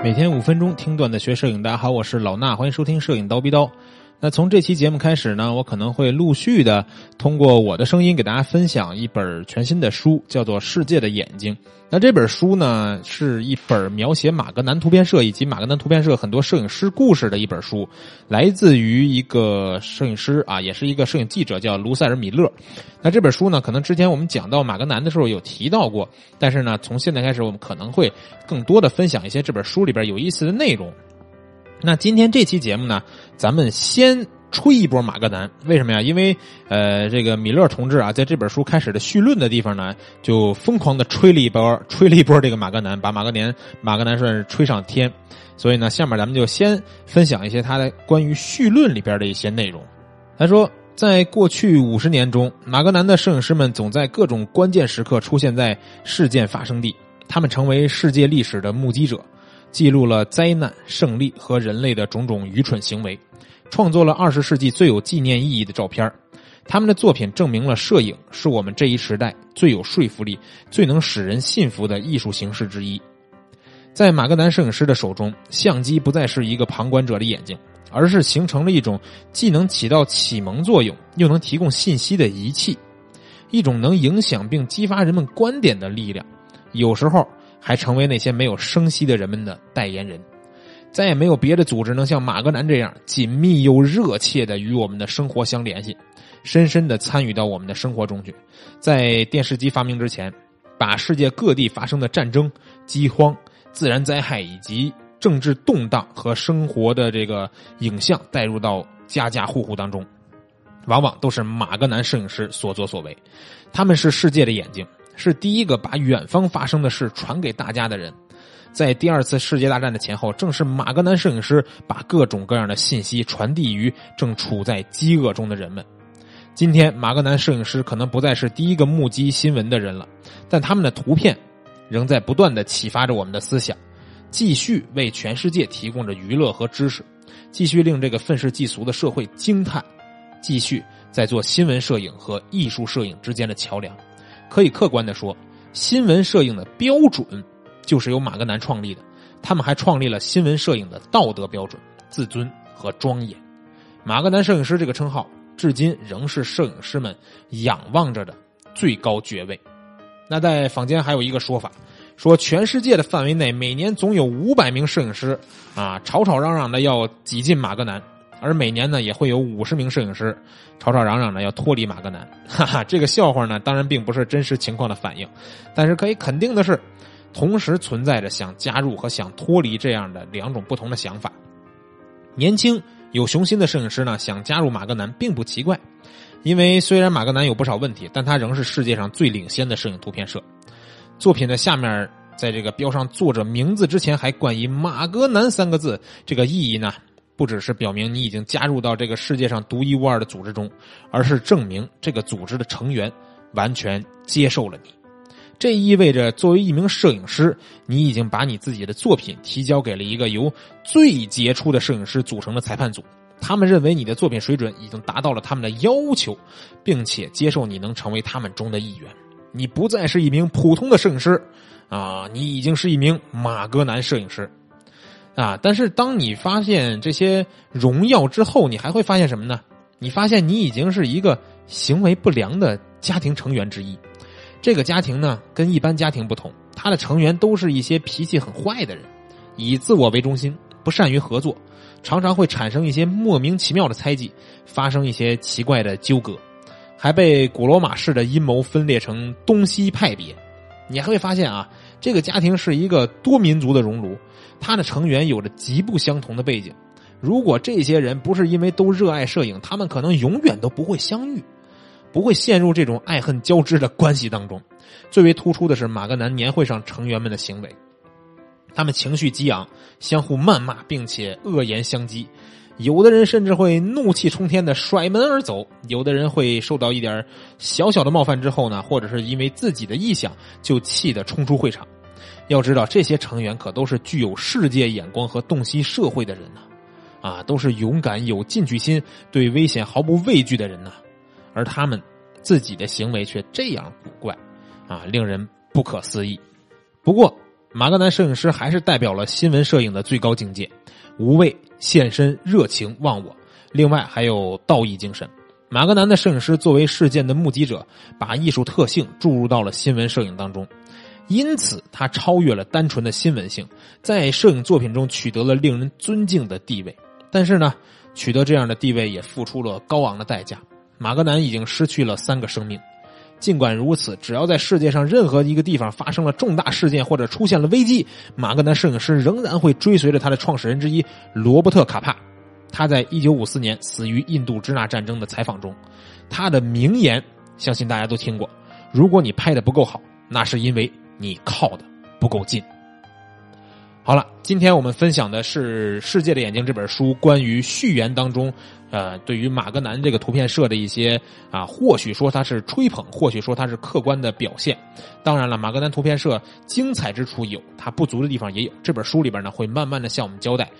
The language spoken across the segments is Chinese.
每天五分钟听段子学摄影，大家好，我是老衲，欢迎收听《摄影刀逼刀》。那从这期节目开始呢，我可能会陆续的通过我的声音给大家分享一本全新的书，叫做《世界的眼睛》。那这本书呢，是一本描写马格南图片社以及马格南图片社很多摄影师故事的一本书，来自于一个摄影师啊，也是一个摄影记者，叫卢塞尔·米勒。那这本书呢，可能之前我们讲到马格南的时候有提到过，但是呢，从现在开始，我们可能会更多的分享一些这本书里边有意思的内容。那今天这期节目呢，咱们先吹一波马格南，为什么呀？因为呃，这个米勒同志啊，在这本书开始的序论的地方呢，就疯狂的吹了一波，吹了一波这个马格南，把马格南马格南算是吹上天。所以呢，下面咱们就先分享一些他的关于序论里边的一些内容。他说，在过去五十年中，马格南的摄影师们总在各种关键时刻出现在事件发生地，他们成为世界历史的目击者。记录了灾难、胜利和人类的种种愚蠢行为，创作了二十世纪最有纪念意义的照片他们的作品证明了摄影是我们这一时代最有说服力、最能使人信服的艺术形式之一。在马格南摄影师的手中，相机不再是一个旁观者的眼睛，而是形成了一种既能起到启蒙作用，又能提供信息的仪器，一种能影响并激发人们观点的力量。有时候。还成为那些没有声息的人们的代言人，再也没有别的组织能像马格南这样紧密又热切的与我们的生活相联系，深深的参与到我们的生活中去。在电视机发明之前，把世界各地发生的战争、饥荒、自然灾害以及政治动荡和生活的这个影像带入到家家户户当中，往往都是马格南摄影师所作所为，他们是世界的眼睛。是第一个把远方发生的事传给大家的人，在第二次世界大战的前后，正是马格南摄影师把各种各样的信息传递于正处在饥饿中的人们。今天，马格南摄影师可能不再是第一个目击新闻的人了，但他们的图片仍在不断的启发着我们的思想，继续为全世界提供着娱乐和知识，继续令这个愤世嫉俗的社会惊叹，继续在做新闻摄影和艺术摄影之间的桥梁。可以客观的说，新闻摄影的标准就是由马格南创立的。他们还创立了新闻摄影的道德标准、自尊和庄严。马格南摄影师这个称号，至今仍是摄影师们仰望着的最高爵位。那在坊间还有一个说法，说全世界的范围内，每年总有五百名摄影师啊，吵吵嚷嚷的要挤进马格南。而每年呢，也会有五十名摄影师吵吵嚷嚷的要脱离马格南。哈哈，这个笑话呢，当然并不是真实情况的反应，但是可以肯定的是，同时存在着想加入和想脱离这样的两种不同的想法。年轻有雄心的摄影师呢，想加入马格南并不奇怪，因为虽然马格南有不少问题，但他仍是世界上最领先的摄影图片社。作品的下面，在这个标上作者名字之前还冠以“马格南”三个字，这个意义呢？不只是表明你已经加入到这个世界上独一无二的组织中，而是证明这个组织的成员完全接受了你。这意味着，作为一名摄影师，你已经把你自己的作品提交给了一个由最杰出的摄影师组成的裁判组。他们认为你的作品水准已经达到了他们的要求，并且接受你能成为他们中的一员。你不再是一名普通的摄影师，啊，你已经是一名马格南摄影师。啊！但是当你发现这些荣耀之后，你还会发现什么呢？你发现你已经是一个行为不良的家庭成员之一。这个家庭呢，跟一般家庭不同，他的成员都是一些脾气很坏的人，以自我为中心，不善于合作，常常会产生一些莫名其妙的猜忌，发生一些奇怪的纠葛，还被古罗马式的阴谋分裂成东西派别。你还会发现啊，这个家庭是一个多民族的熔炉。他的成员有着极不相同的背景，如果这些人不是因为都热爱摄影，他们可能永远都不会相遇，不会陷入这种爱恨交织的关系当中。最为突出的是马格南年会上成员们的行为，他们情绪激昂，相互谩骂，并且恶言相讥。有的人甚至会怒气冲天的甩门而走，有的人会受到一点小小的冒犯之后呢，或者是因为自己的臆想就气得冲出会场。要知道，这些成员可都是具有世界眼光和洞悉社会的人呐，啊，都是勇敢、有进取心、对危险毫不畏惧的人呐，而他们自己的行为却这样古怪，啊，令人不可思议。不过，马格南摄影师还是代表了新闻摄影的最高境界，无畏、献身、热情、忘我，另外还有道义精神。马格南的摄影师作为事件的目击者，把艺术特性注入到了新闻摄影当中，因此他超越了单纯的新闻性，在摄影作品中取得了令人尊敬的地位。但是呢，取得这样的地位也付出了高昂的代价。马格南已经失去了三个生命。尽管如此，只要在世界上任何一个地方发生了重大事件或者出现了危机，马格南摄影师仍然会追随着他的创始人之一罗伯特·卡帕。他在一九五四年死于印度支那战争的采访中，他的名言相信大家都听过：如果你拍的不够好，那是因为你靠的不够近。好了，今天我们分享的是《世界的眼睛》这本书关于序言当中，呃，对于马格南这个图片社的一些啊，或许说它是吹捧，或许说它是客观的表现。当然了，马格南图片社精彩之处有，它不足的地方也有。这本书里边呢，会慢慢的向我们交代。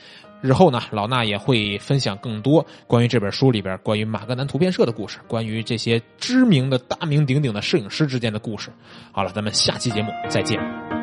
日后呢，老衲也会分享更多关于这本书里边关于马格南图片社的故事，关于这些知名的大名鼎鼎的摄影师之间的故事。好了，咱们下期节目再见。